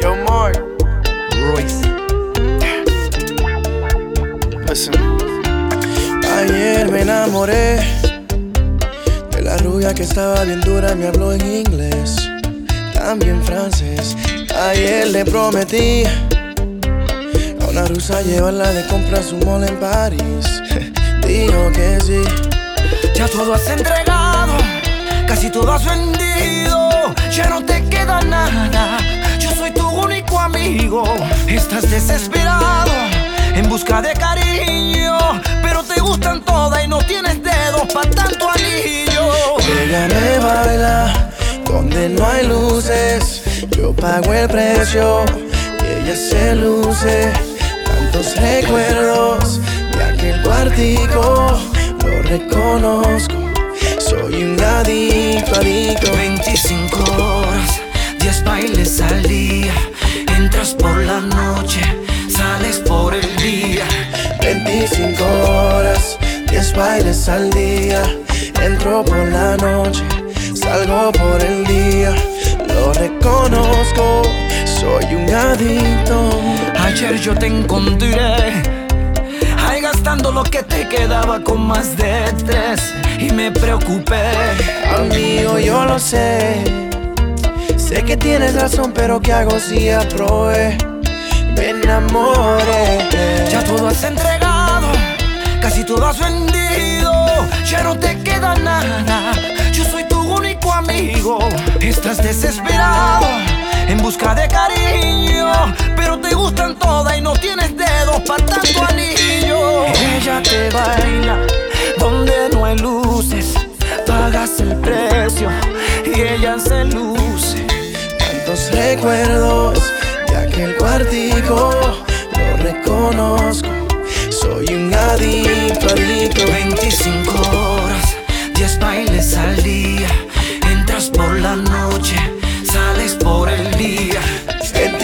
Yo, Mark. Royce. Listen. Ayer me enamoré de la rubia que estaba bien dura, me habló en inglés, también francés. Ayer le prometí a una rusa llevarla de compras un mall en París. Dijo que sí. Ya todo has entregado, casi todo has vendido. Ya no te queda nada. Yo soy tu único amigo. Estás desesperado en busca de cariño, pero te gustan todas y no tienes dedos para tanto anillo. Ella me baila donde no hay luces. Yo pago el precio y ella se luce. Tantos recuerdos de aquel cuartico, lo reconozco. Soy un adicto, adicto. 25 horas, 10 bailes al día. Entras por la noche, sales por el día. 25 horas, 10 bailes al día. Entro por la noche, salgo por el día. Lo reconozco, soy un adicto. Ayer yo te encontré Gastando lo que te quedaba con más de tres Y me preocupé Amigo, yo lo sé. Sé que tienes razón, pero ¿qué hago si aprobé? Me enamoré. Ya todo has entregado Casi todo has vendido Ya no te queda nada único amigo Estás desesperado En busca de cariño Pero te gustan todas y no tienes dedos para tanto anillo Ella te baila Donde no hay luces Pagas el precio Y ella se luce Tantos recuerdos de aquel cuartico, lo reconozco. Soy un adicto, adicto. 25 horas, 10 bailes al día. Por la noche, sales por el día.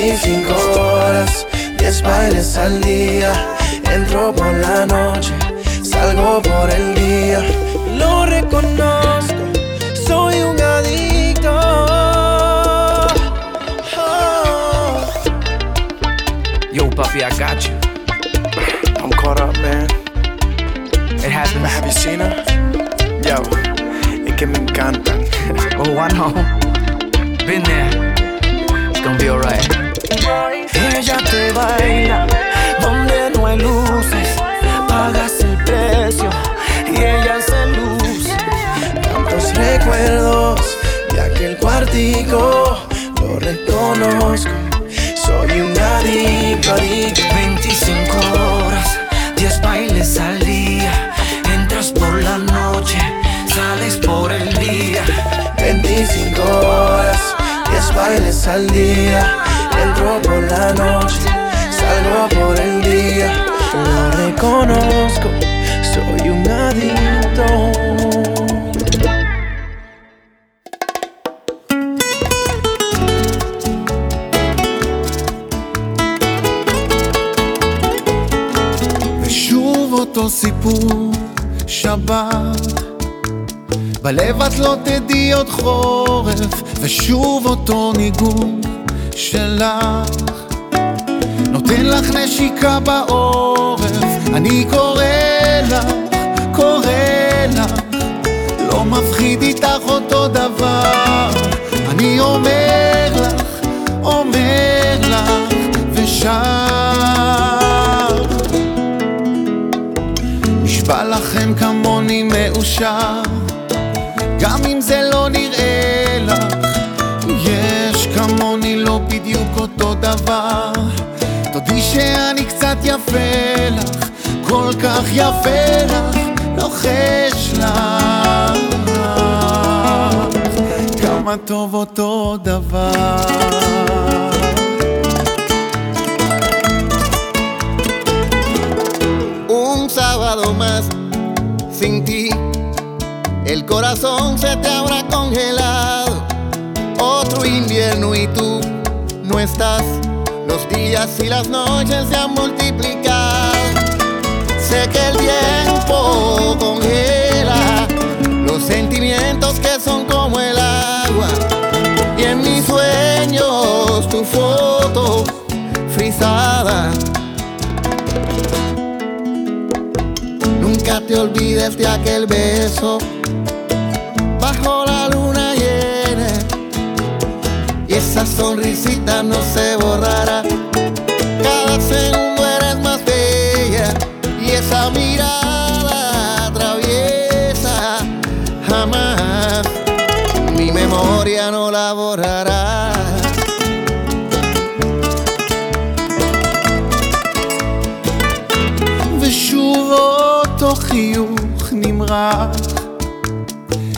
25 horas, 10 bailes al día. Entro por la noche, salgo por el día. Lo reconozco, soy un adicto. Oh. Yo, papi, I got you. I'm caught up, man. It happens. Have you seen her? Yo, es que me encantan. Oh, I know. Been there. It's gonna be alright. Ella te baila donde no hay luces. Pagas el precio y ella se luce. Tantos recuerdos de aquel cuartico, lo reconozco. Soy un adicto, adicto. 25 horas, 10 bailes al bailes al día. Entro por la noche, salgo por el día. Lo reconozco, soy un adicto. ושוב אותו סיפור, שבת. בלב את לא תדעי עוד חורף, ושוב אותו ניגון שלך. נותן לך נשיקה בעורף, אני קורא לך, קורא לך. לא מפחיד איתך אותו דבר, אני אומר לך, אומר לך, ושר. נשבע לכם כמוני מאושר, דבר. תודי שאני קצת יפה לך, כל כך יפה לך, לוחש לך, כמה טוב אותו דבר. Sábado más sin ti, el corazón se te habrá congelado. Otro invierno y tú no estás. Los días y las noches se han multiplicado. Sé que el tiempo congela los sentimientos que son como el agua. Y en mis sueños tu foto frisada. Nunca te olvides de aquel beso bajo la esa sonrisita no se borrará. Cada segundo eres más bella y esa mirada atraviesa jamás. Mi memoria no la borrará. ושוב אותו חיוך נמרח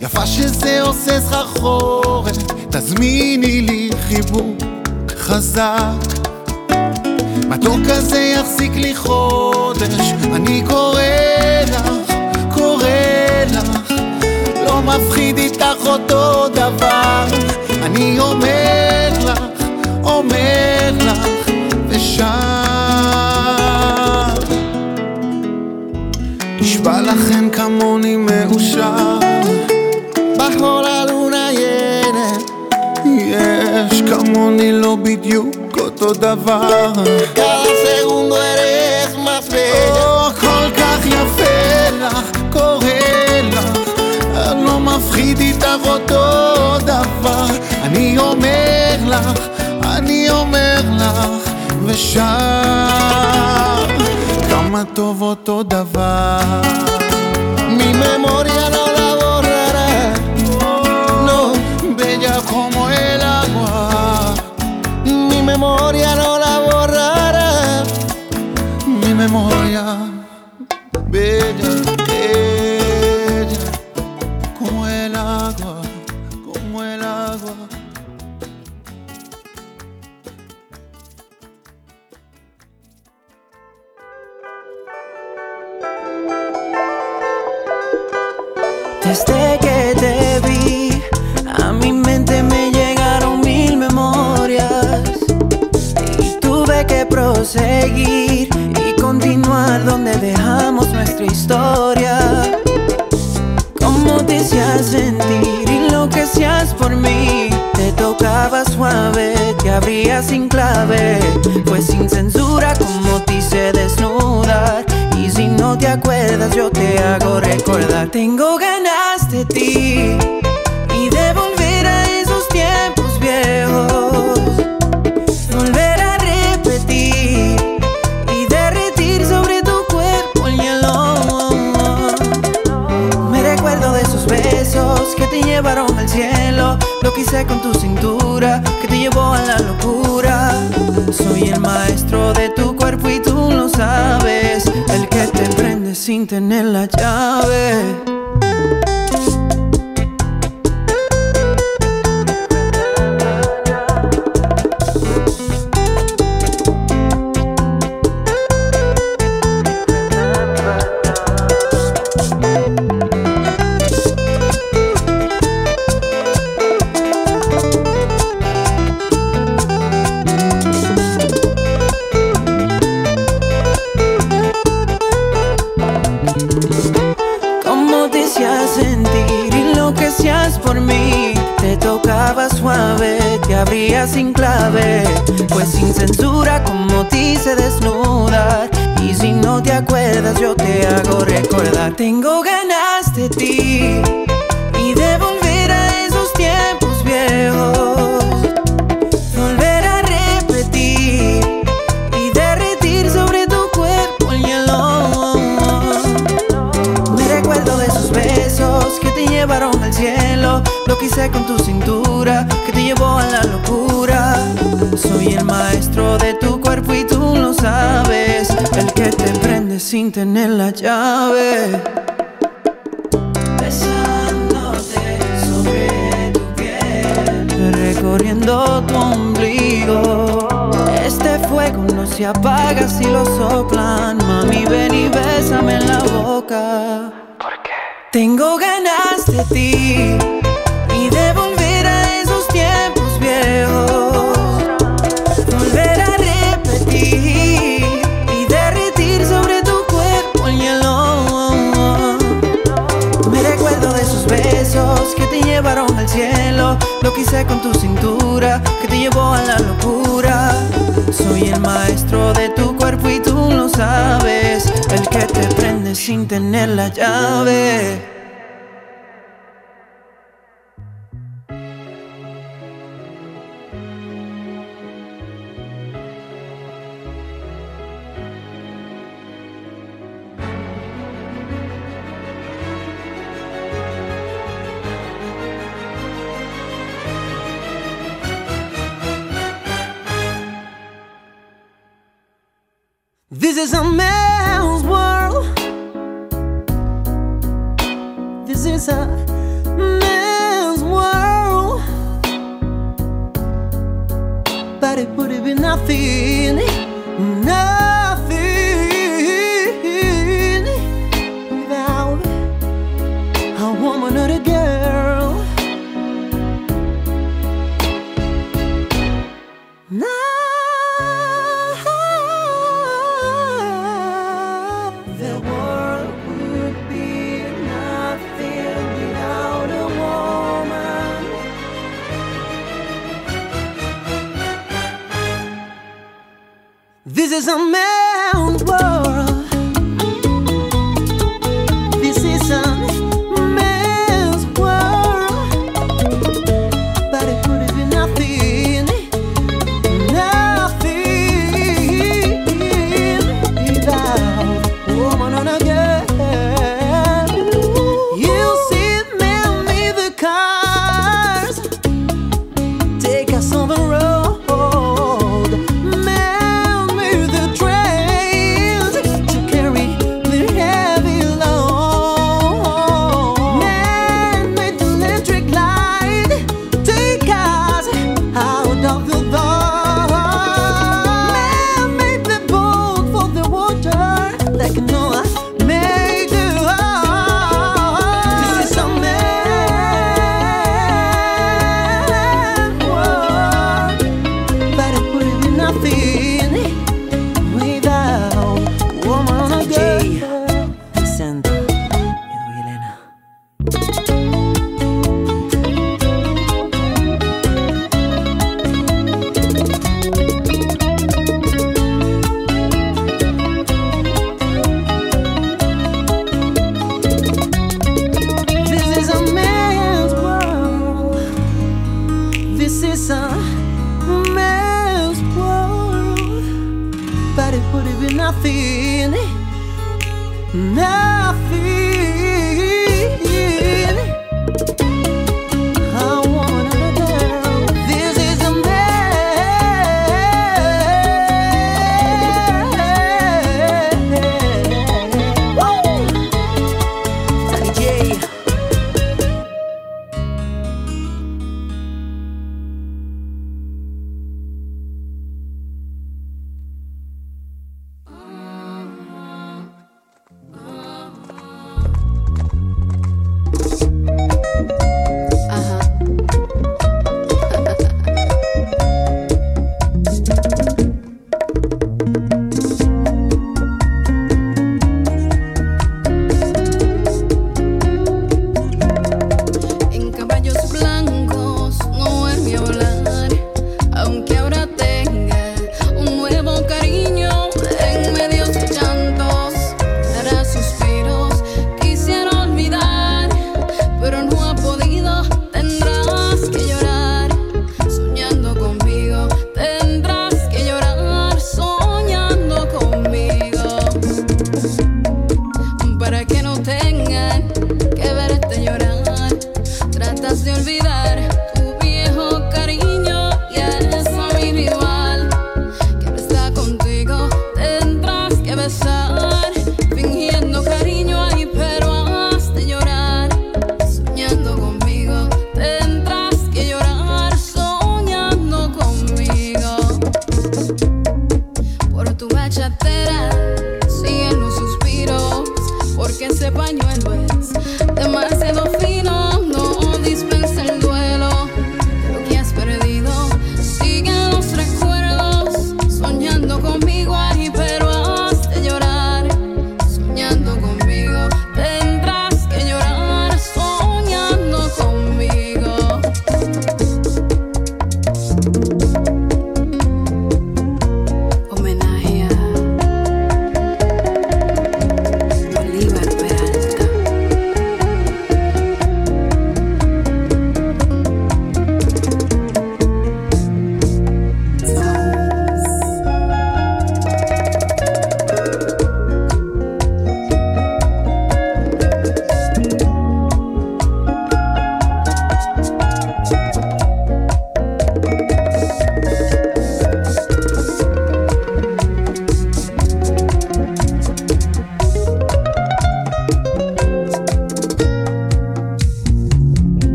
יפה שזה עושה סחרחורת תזמיני לי חיבוק חזק. מתוק כזה יחזיק לי חודש. אני קורא לך, קורא לך. לא מפחיד איתך אותו דבר. אני אומר לך, אומר לך ושר נשבע לכם כמוני מאושר. Bajo כמוני לא בדיוק אותו דבר. Cada segundo eres más bella. או כל כך יפה לך, קורא לך. לא מפחיד איתך אותו דבר. אני אומר לך, אני אומר לך ושר. כמה טוב אותו דבר. Mi memoria mi nuestra historia. Cómo te hacías sentir y lo que hacías por mí. Te tocaba suave, te abría sin clave. Fue sin censura como te hice desnudar. Y si no te acuerdas, yo te hago recordar. Tengo ganas de ti tener la llave. This is a man's world. This is a man's world. But it would been nothing. No.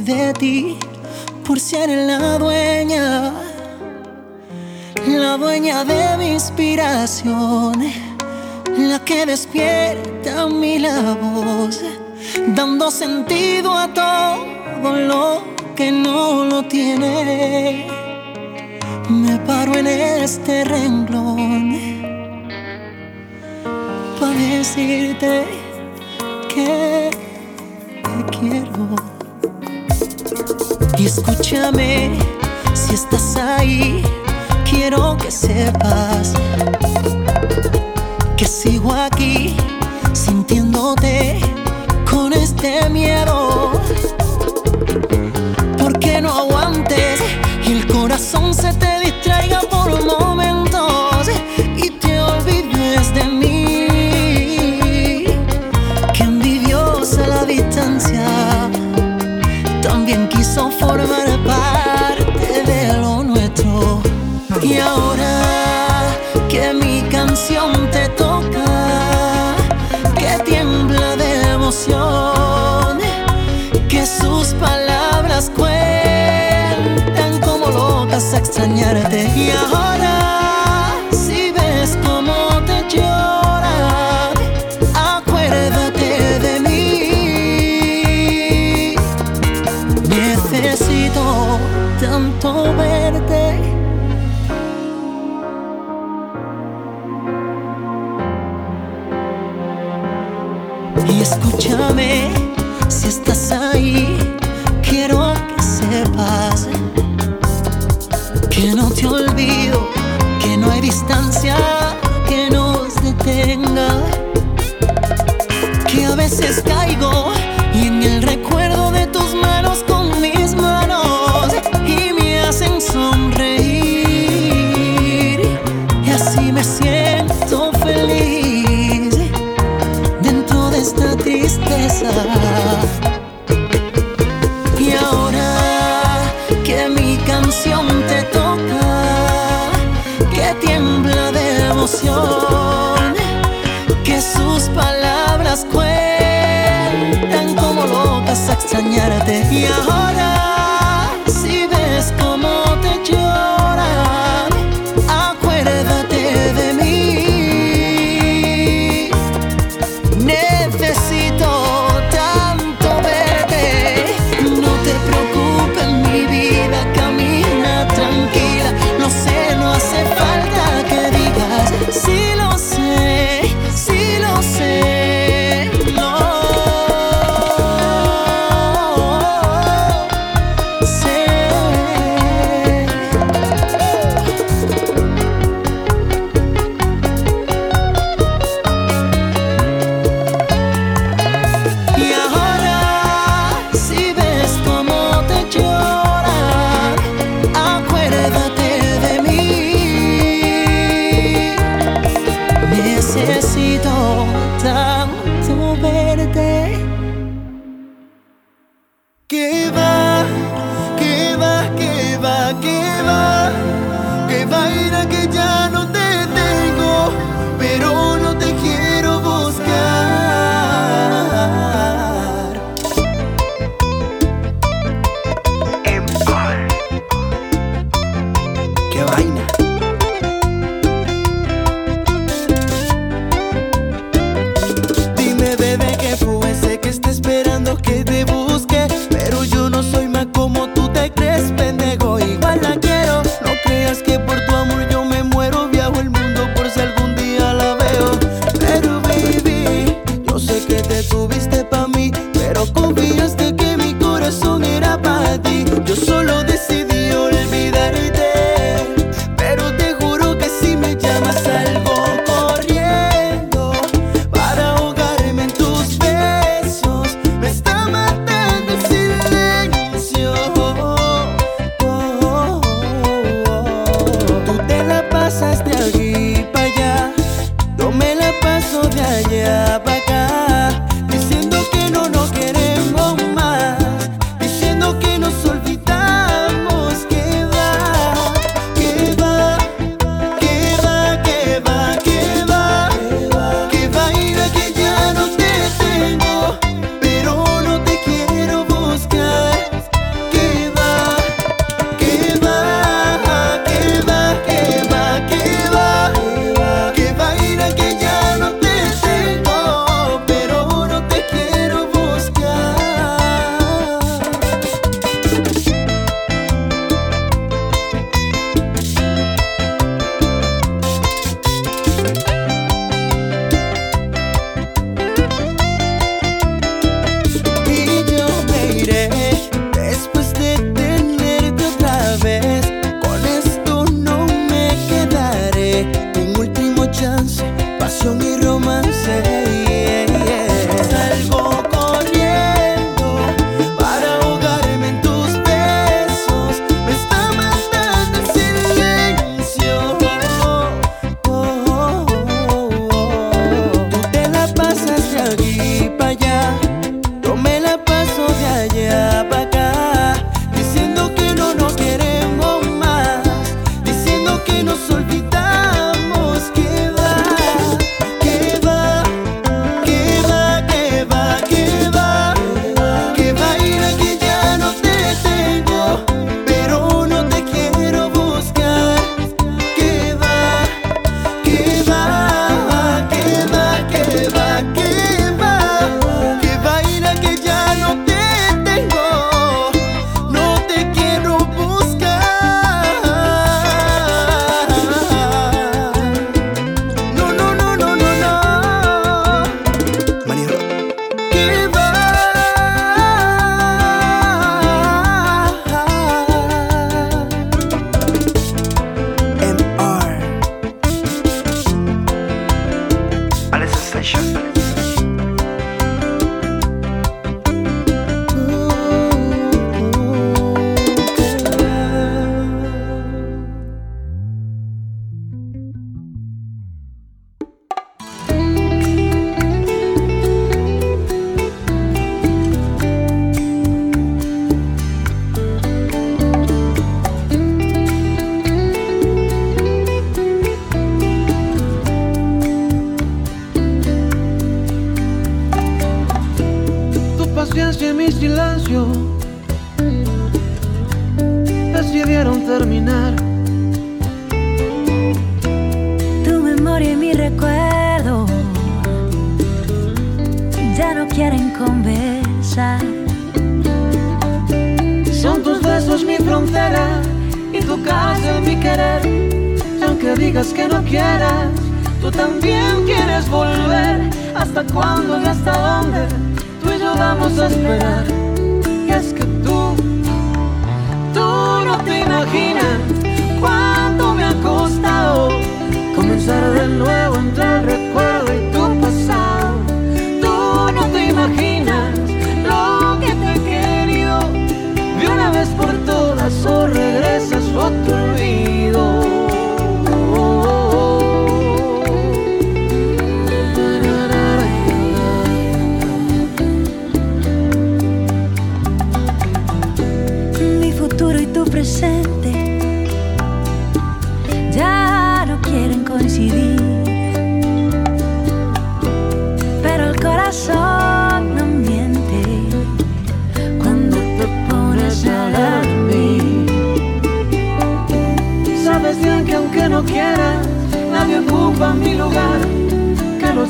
de ti por ser la dueña, la dueña de mi inspiración, la que despierta mi la voz, dando sentido a todo lo que no lo tiene. Me paro en este renglón para decirte Si estás ahí. Quiero que sepas. canción te toca, que tiembla de emoción, que sus palabras cuentan como locas a extrañarte y ahora.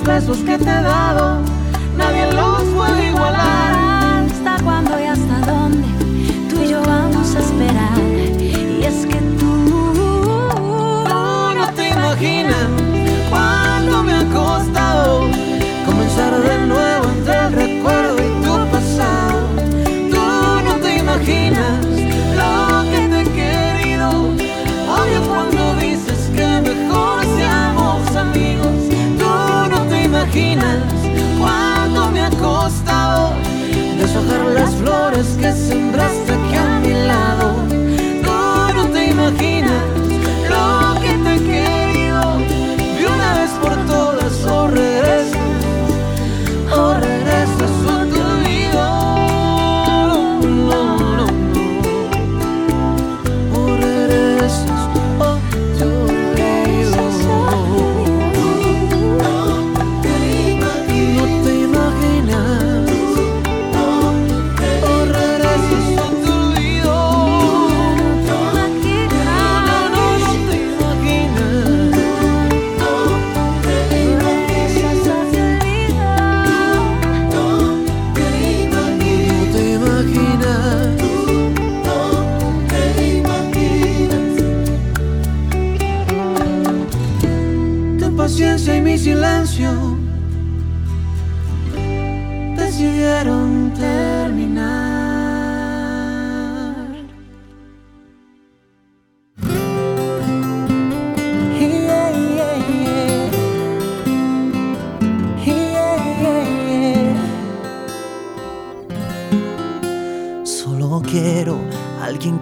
Los besos que te he dado, nadie los puede igualar. Deshojar las flores que sembraste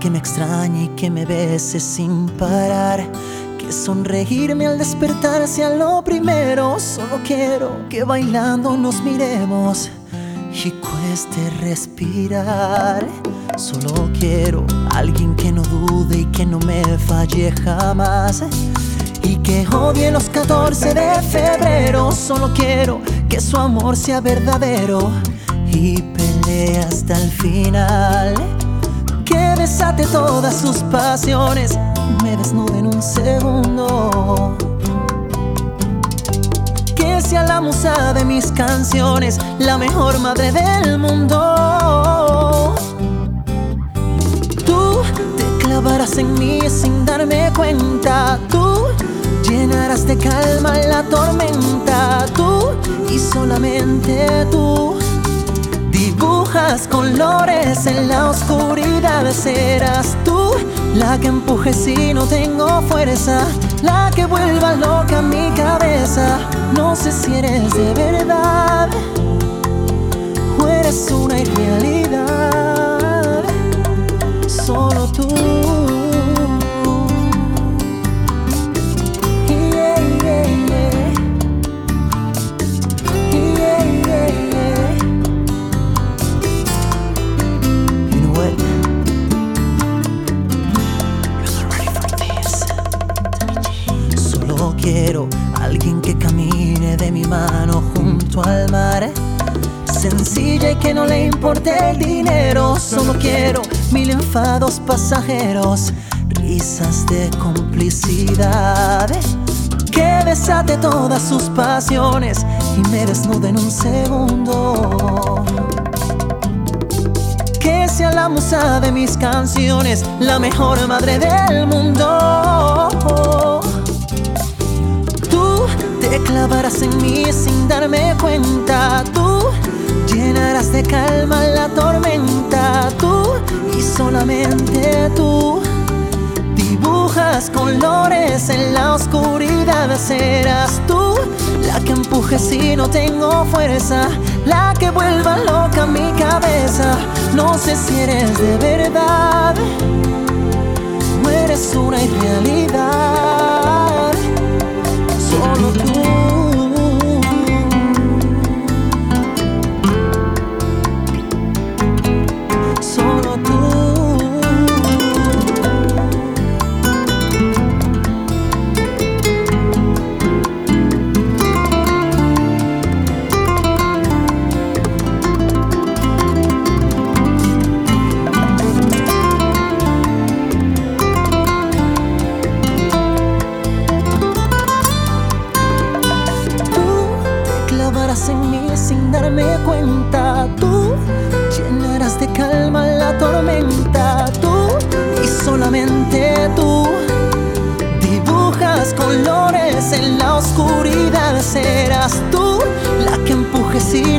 que me extrañe y que me bese sin parar. Que sonreírme al despertar sea lo primero. Solo quiero que bailando nos miremos y cueste respirar. Solo quiero alguien que no dude y que no me falle jamás. Y que odie los 14 de febrero. Solo quiero que su amor sea verdadero y pelee hasta el final. Desate todas sus pasiones, me desnude en un segundo. Que sea la musa de mis canciones, la mejor madre del mundo. Tú te clavarás en mí sin darme cuenta. Tú llenarás de calma la tormenta. Tú y solamente tú. Colores en la oscuridad, serás tú la que empuje si no tengo fuerza, la que vuelva loca mi cabeza. No sé si eres de verdad o eres una irrealidad, solo tú. Al alma sencilla y que no le importe el dinero. Solo quiero mil enfados pasajeros, risas de complicidad. Que desate todas sus pasiones y me desnude en un segundo. Que sea la musa de mis canciones, la mejor madre del mundo. Te clavarás en mí sin darme cuenta. Tú llenarás de calma la tormenta. Tú y solamente tú dibujas colores en la oscuridad. Serás tú la que empuje si no tengo fuerza. La que vuelva loca mi cabeza. No sé si eres de verdad. No eres una irrealidad. Solo tú.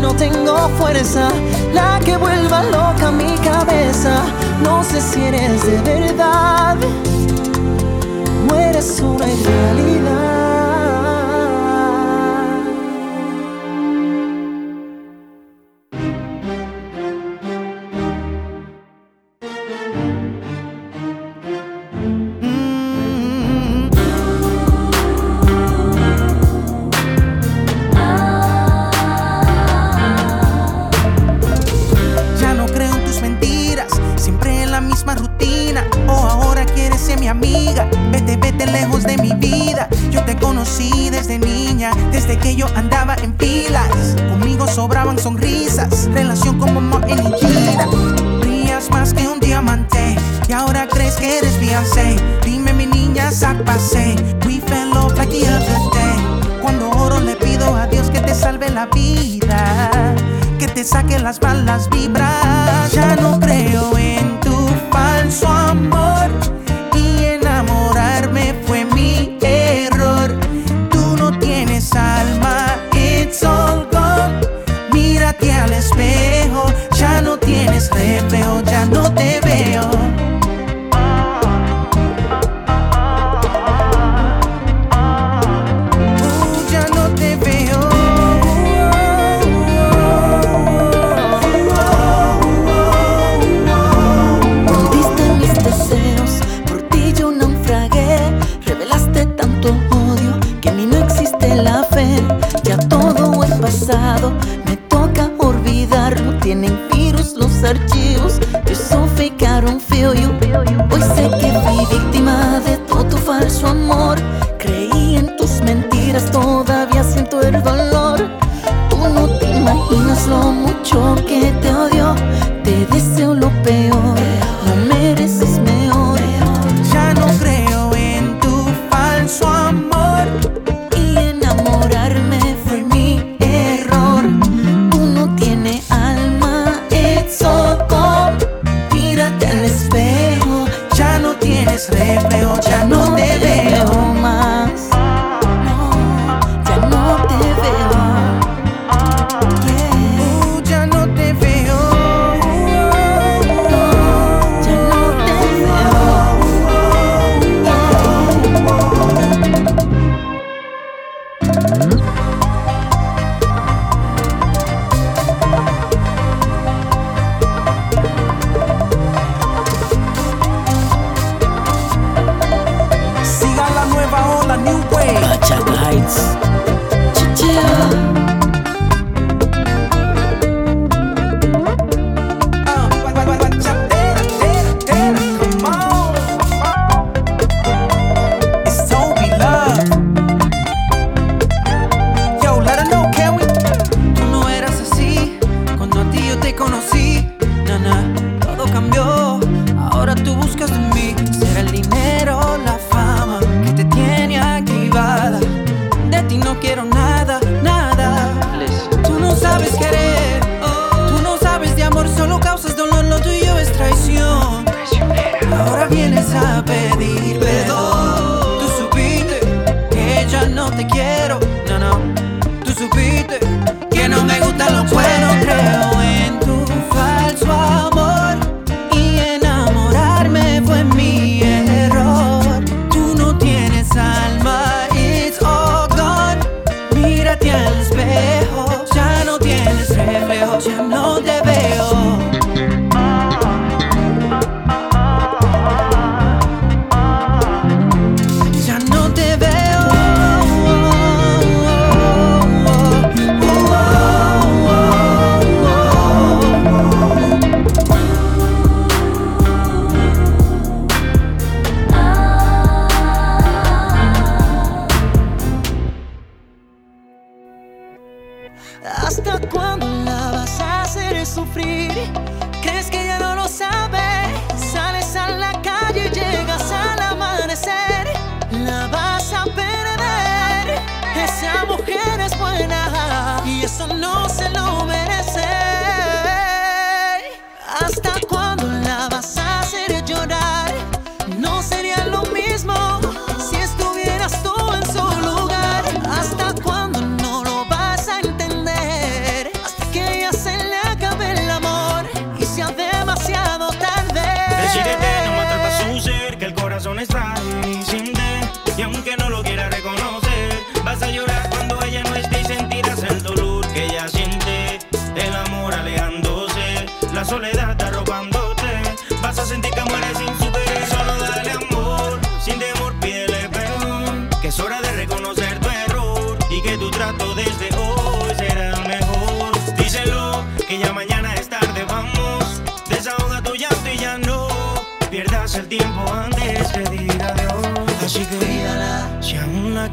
no tengo fuerza, la que vuelva loca mi cabeza. No sé si eres de verdad o eres una irrealidad.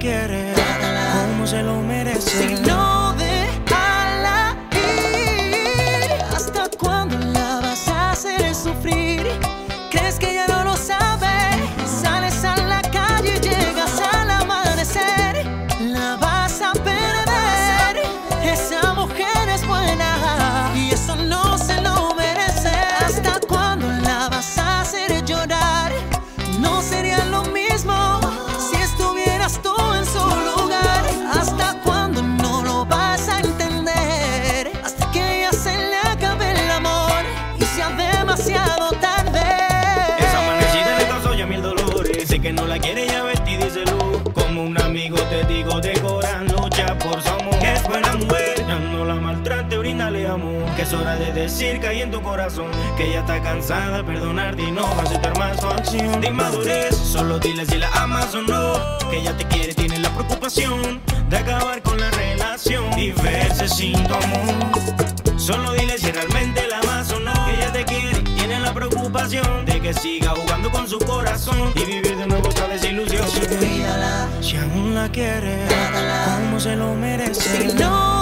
quiere decir que hay en tu corazón que ella está cansada de perdonarte y no va aceptar más tu acción. De inmadurez, solo dile si la amas o no. Que ella te quiere, tiene la preocupación de acabar con la relación y verse sin tu amor. Solo dile si realmente la amas o no. Que ella te quiere, tiene la preocupación de que siga jugando con su corazón y vivir de nuevo otra desilusión. Cuídala, si aún la quiere, como se lo merece. No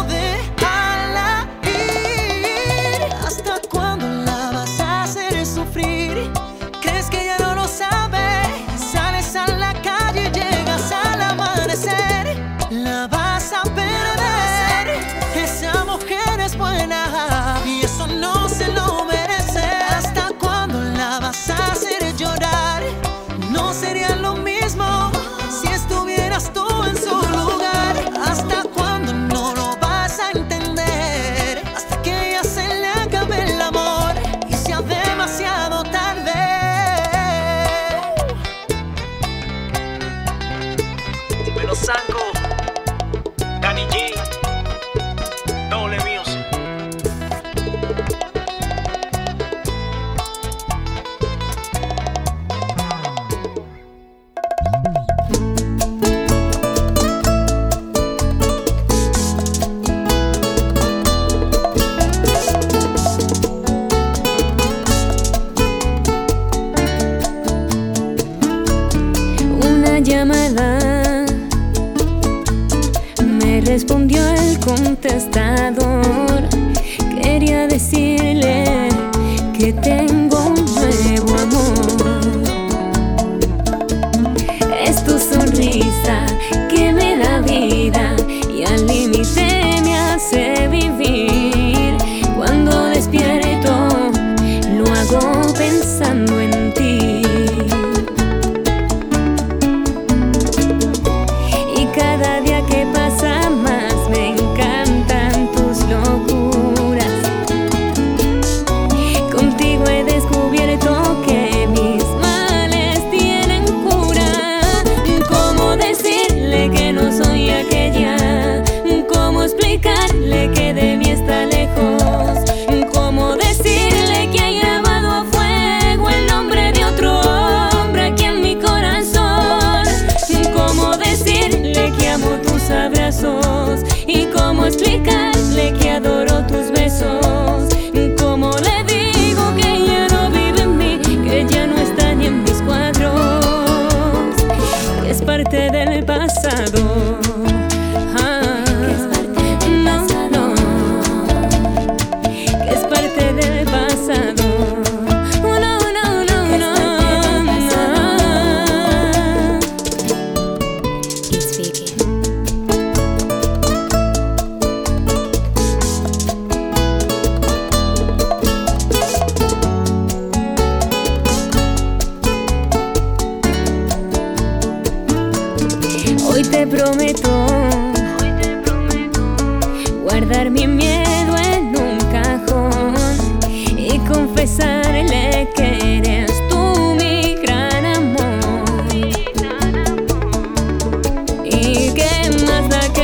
que más da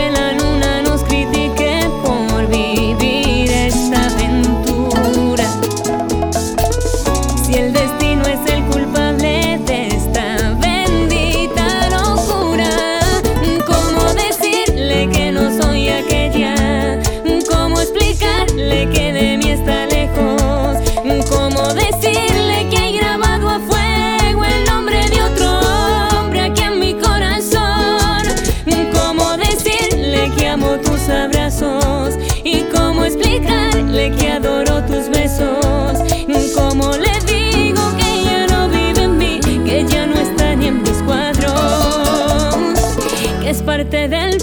del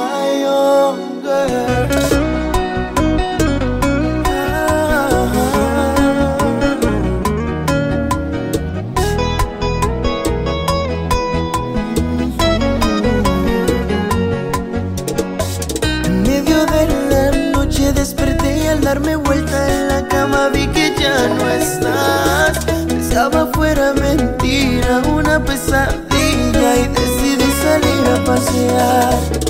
my own girl. darme vuelta en la cama vi que ya no estás. Pensaba fuera mentira, una pesadilla y decidí salir a pasear.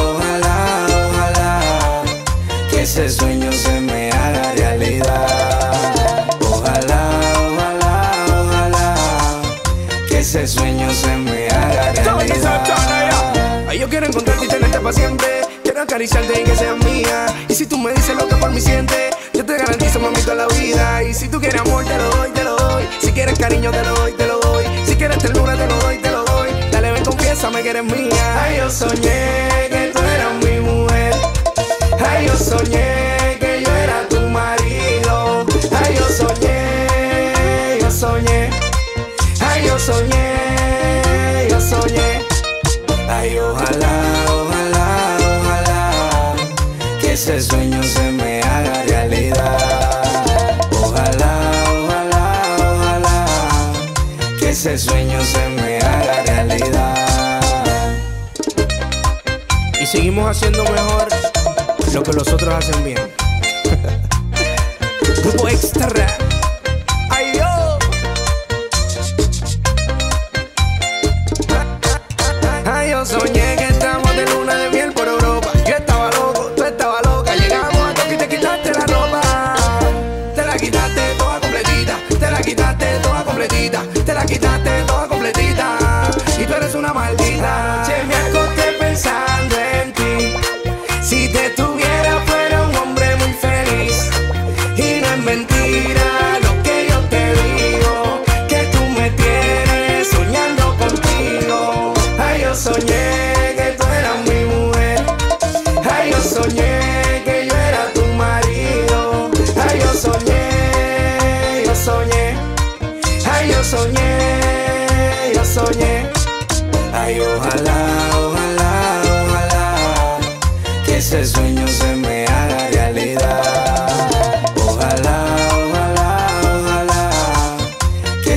Ojalá, ojalá, que ese sueño se me haga realidad. Ojalá, ojalá, ojalá que ese sueño se me haga realidad. Ay, yo quiero encontrarte y tenerte siempre. Quiero acariciarte y que seas mía. Y si tú me dices lo que por mí sientes, yo te garantizo, mami, toda la vida. Y si tú quieres amor, te lo doy, te lo doy. Si quieres cariño, te lo doy, te lo doy. Si quieres ternura, te lo doy, te lo doy. Que mía. Ay, yo soñé que tú eras mi mujer. Ay, yo soñé que yo era tu marido. Ay, yo soñé, yo soñé. Ay, yo soñé, yo soñé. Ay, ojalá, ojalá, ojalá que ese sueño se me haga realidad. Ojalá, ojalá, ojalá que ese sueño Haciendo mejor lo que los otros hacen bien. Grupo Extra.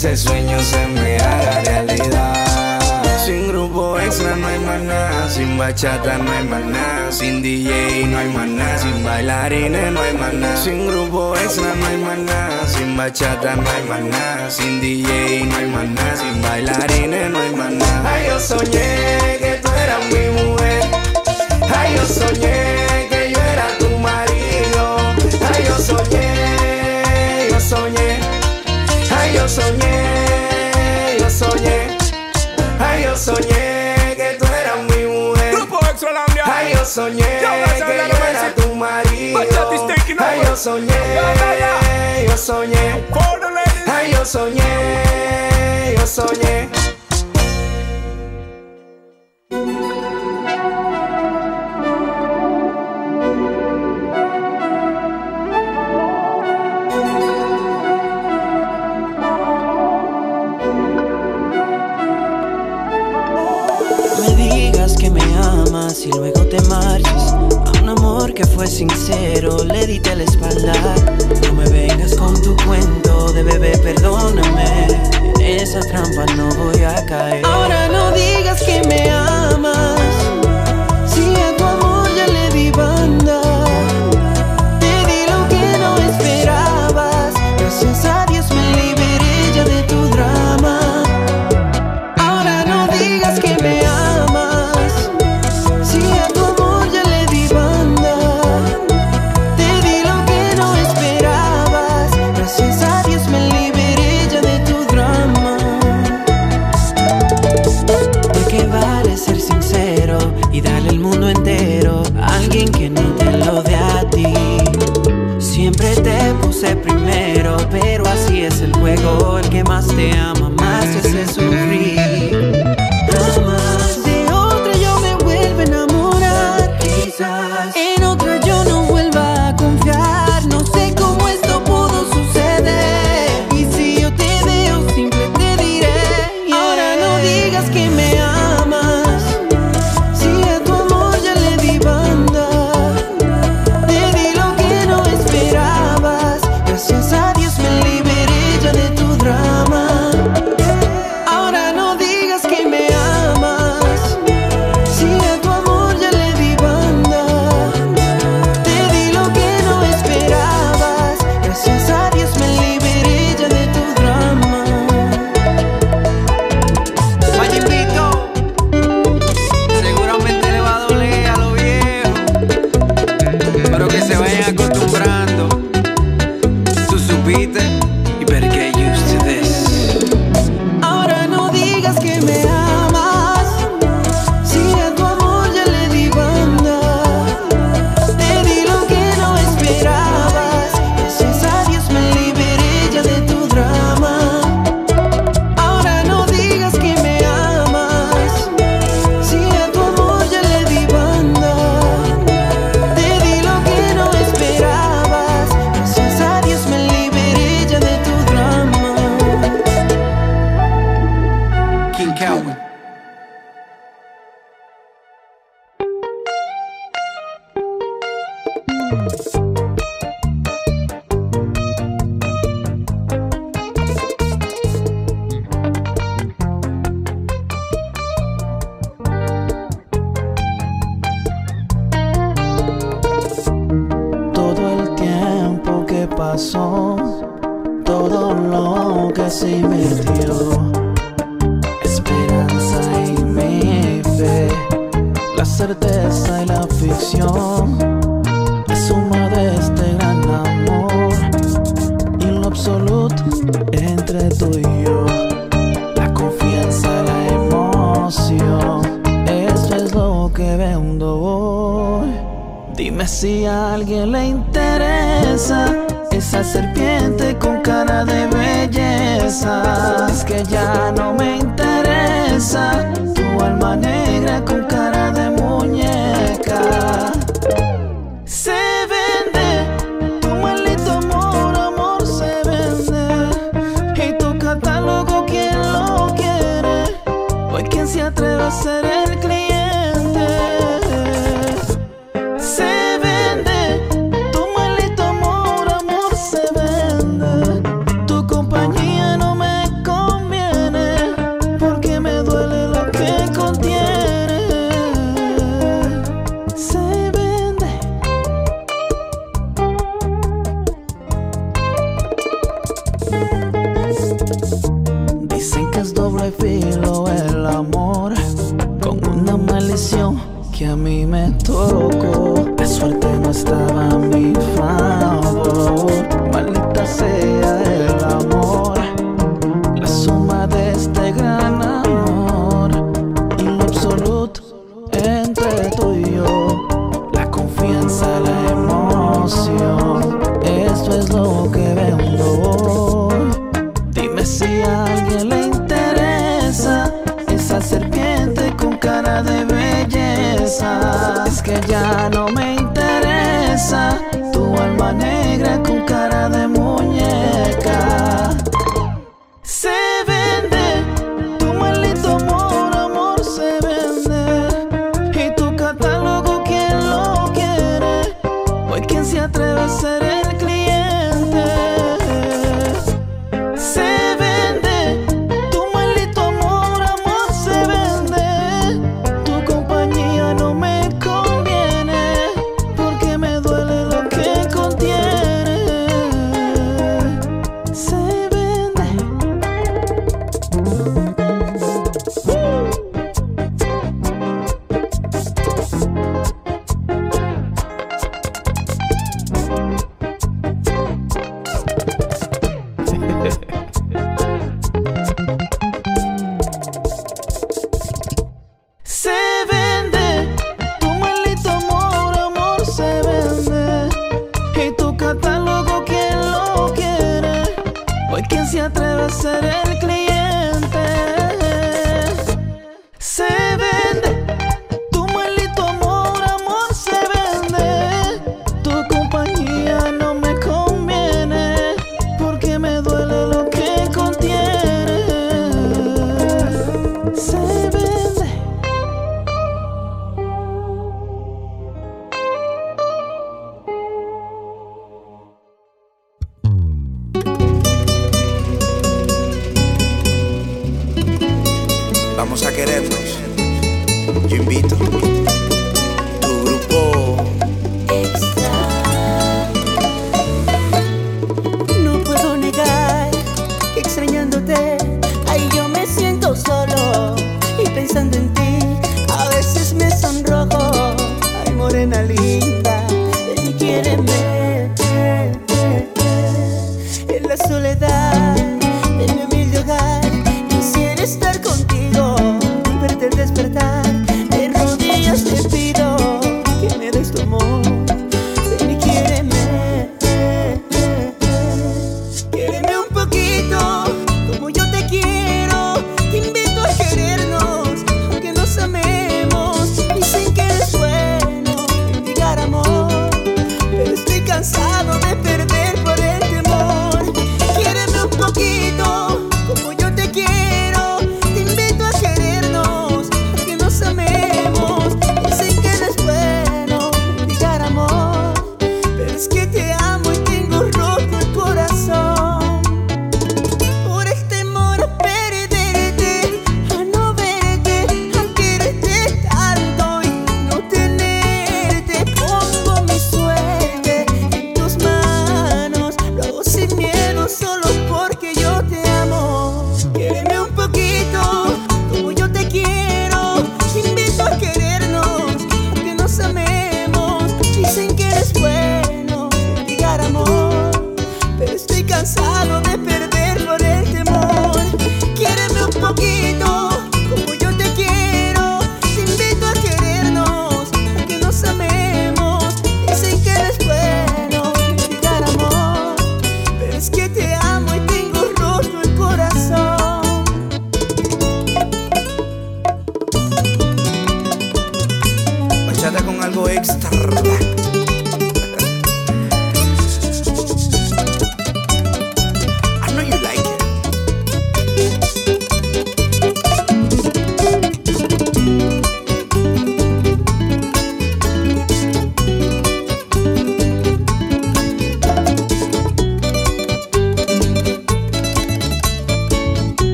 Ese sueño se me haga realidad. Sin grupo extra no hay nada, sin bachata no hay nada, sin DJ no hay nada, sin bailarines no hay nada, sin grupo extra no hay nada, sin bachata no hay nada, sin DJ no hay nada, sin bailarines no hay nada. Ay, yo soñé que tú eras mi mujer, ay, yo soñé soñé que yo era tu marido. Ay, yo soñé, yo soñé. Ay, yo soñé, yo soñé. que fue sincero, le diste la espalda. No me vengas con tu cuento de bebé, perdóname. En esa trampa no voy a caer. Ahora no digas que me amas. juego, el que más te ama, más te hace sufrir.